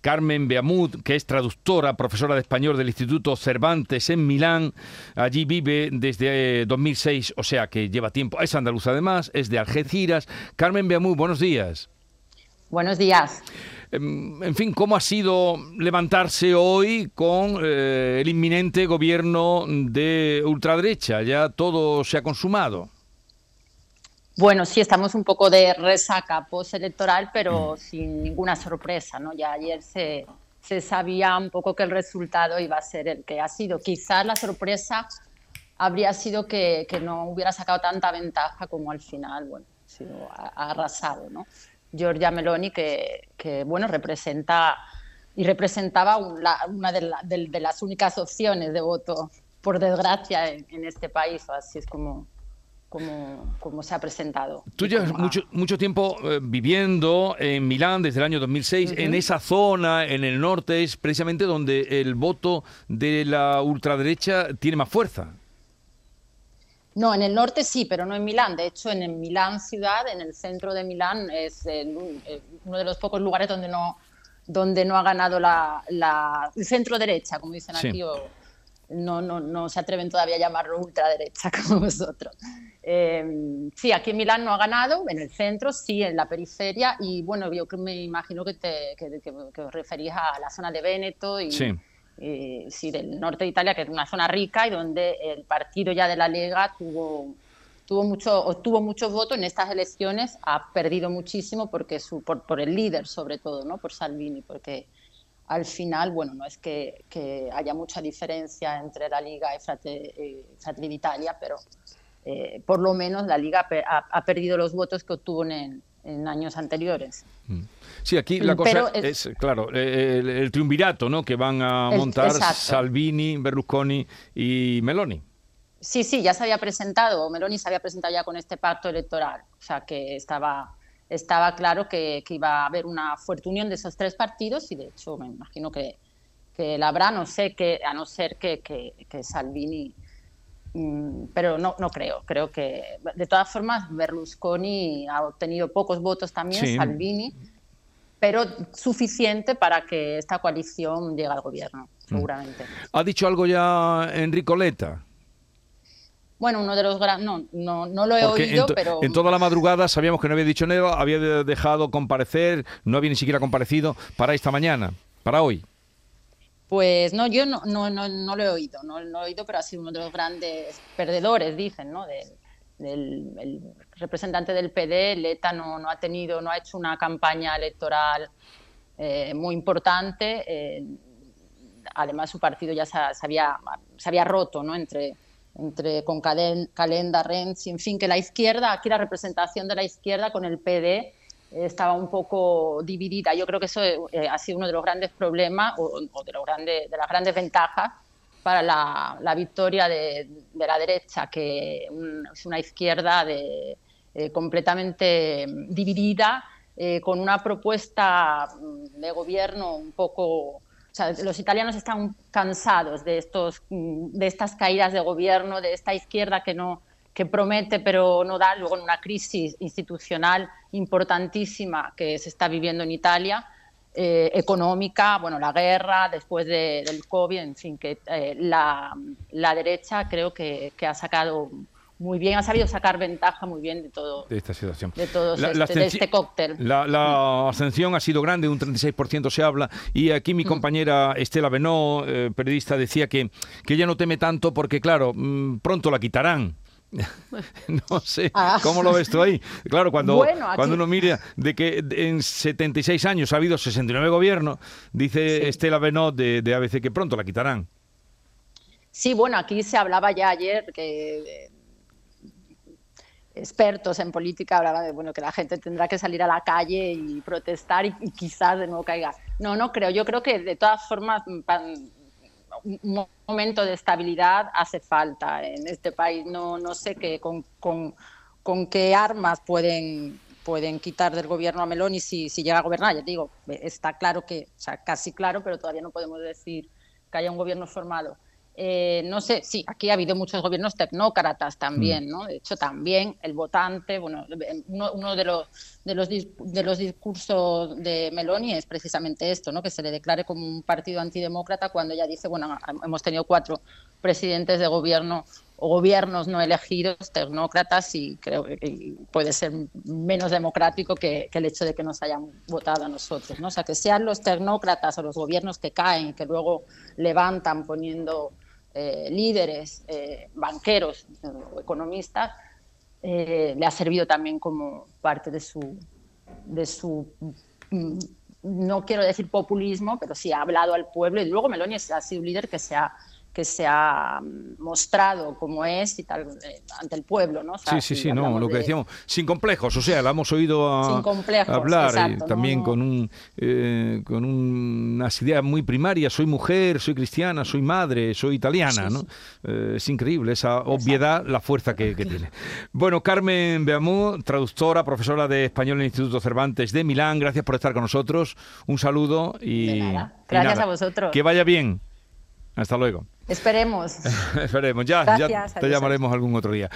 Carmen Beamud, que es traductora, profesora de español del Instituto Cervantes en Milán. Allí vive desde 2006, eh, o sea que lleva tiempo. Es andaluza además, es de Algeciras. Carmen Beamud, buenos días. Buenos días. Em, en fin, ¿cómo ha sido levantarse hoy con eh, el inminente gobierno de ultraderecha? Ya todo se ha consumado. Bueno, sí, estamos un poco de resaca postelectoral, pero mm. sin ninguna sorpresa, ¿no? Ya ayer se, se sabía un poco que el resultado iba a ser el que ha sido. Quizás la sorpresa habría sido que, que no hubiera sacado tanta ventaja como al final, bueno, ha, arrasado, ¿no? Giorgia Meloni, que, que bueno, representa y representaba una, de, las únicas opciones de voto, por desgracia, en, en este país, así es como, como, se ha presentado. Tú llevas mucho, mucho tiempo eh, viviendo en Milán desde el año 2006. En esa zona, en el norte, es precisamente donde el voto de la ultraderecha tiene más fuerza. No, en el norte sí, pero no en Milán. De hecho, en el Milán ciudad, en el centro de Milán, es uno de los pocos lugares donde no, donde no ha ganado la, el centro derecha, como dicen aquí, no, no, no se atreven todavía a llamarlo ultraderecha como vosotros. Eh, sí, aquí en Milán no ha ganado, en el centro, sí, en la periferia, y bueno, yo me imagino que, te, que, os referís a la zona de Véneto y, sí. sí, del norte de Italia, que es una zona rica y donde el partido ya de la Lega tuvo, tuvo mucho, obtuvo muchos votos en estas elecciones, ha perdido muchísimo porque su, por, por el líder, sobre todo, ¿no? por Salvini, porque al final, bueno, no es que, haya mucha diferencia entre la Liga y Fratelli, d'Italia, pero eh, por lo menos la Liga ha, perdido los votos que obtuvo en, años anteriores. Mm. Sí, aquí la cosa es, claro, el, triunvirato ¿no? que van a montar Salvini, Berlusconi y Meloni. Sí, sí, ya se había presentado, Meloni se había presentado ya con este pacto electoral, o sea que estaba estaba claro que, iba a haber una fuerte unión de esos tres partidos y de hecho me imagino que, que la habrá, no sé que, a no ser que, que, Salvini, mm, pero no, no creo, creo que de todas formas Berlusconi ha obtenido pocos votos también, Salvini, pero suficiente para que esta coalición llegue al gobierno, mm. seguramente. ¿Ha dicho algo ya Enrico Leta? Bueno, uno de los grandes, no, no, no, lo he oído, pero... En toda la madrugada sabíamos que no había dicho nada, había dejado comparecer, no había ni siquiera comparecido para esta mañana, para hoy. Pues no, yo no, no, no, lo he oído, no, lo he oído, pero ha sido uno de los grandes perdedores, dicen, ¿no? del el representante del PD, Leta no, no, ha tenido, no ha hecho una campaña electoral eh, muy importante. Eh, además, su partido ya se, había, se había roto, ¿no? Entre entre con Calenda, Renzi, en fin, que la izquierda, aquí la representación de la izquierda con el PD estaba un poco dividida. Yo creo que eso eh, ha sido uno de los grandes problemas o, de, los grandes, de las grandes ventajas para la, la victoria de, de, la derecha, que es una izquierda de, eh, completamente dividida, eh, con una propuesta de gobierno un poco los italianos están cansados de, estos, de estas caídas de gobierno, de esta izquierda que, no, que promete pero no da, luego en una crisis institucional importantísima que se está viviendo en Italia, eh, económica, bueno, la guerra, después del COVID, en fin, que eh, la, la, derecha creo que, que ha sacado muy bien, ha sabido sacar ventaja muy bien de todo. De esta situación. De, todo este, este, cóctel. La, ascensión ha sido grande, un 36% se habla, y aquí mi mm. compañera Estela Benó, eh, periodista, decía que, que ella no teme tanto porque, claro, mm, pronto la quitarán. no sé, ah. ¿cómo lo ves tú ahí? Claro, cuando, cuando uno mira de que en 76 años ha habido 69 gobiernos, dice Estela Benó de, de ABC que pronto la quitarán. Sí, bueno, aquí se hablaba ya ayer que expertos en política hablaban de bueno, que la gente tendrá que salir a la calle y protestar y, quizás de nuevo caiga. No, no creo. Yo creo que de todas formas un momento de estabilidad hace falta en este país. No, no sé qué, con, con, con qué armas pueden, pueden quitar del gobierno a Meloni si, si llega a gobernar. Ya digo, está claro que, o sea, casi claro, pero todavía no podemos decir que haya un gobierno formado. Eh, no sé, sí, aquí ha habido muchos gobiernos tecnócratas también, mm. ¿no? De hecho, también el votante, bueno, uno, de, los, de, los, de los discursos de Meloni es precisamente esto, ¿no? Que se le declare como un partido antidemócrata cuando ella dice, bueno, hemos tenido cuatro presidentes de gobierno o gobiernos no elegidos, tecnócratas, y creo que puede ser menos democrático que, el hecho de que nos hayan votado a nosotros. ¿no? O sea, que sean los tecnócratas o los gobiernos que caen y que luego levantan poniendo eh, líderes, eh, banqueros o economistas, eh, le ha servido también como parte de su, de su mm, no quiero decir populismo, pero sí ha hablado al pueblo y luego Meloni ha sido un líder que se ha que se ha mostrado como es y tal eh, ante el pueblo, ¿no? sí, sí, sí, no, lo que decíamos, sin complejos, o sea, la hemos oído hablar y también con un eh, con unas ideas muy primarias, soy mujer, soy cristiana, soy madre, soy italiana, ¿no? Eh, es increíble esa obviedad, la fuerza que, tiene. Bueno, Carmen Beamú, traductora, profesora de español en el Instituto Cervantes de Milán, gracias por estar con nosotros, un saludo y... Gracias a vosotros. Que vaya bien. Hasta luego. Esperemos. Esperemos. Ya, ya te llamaremos algún otro día.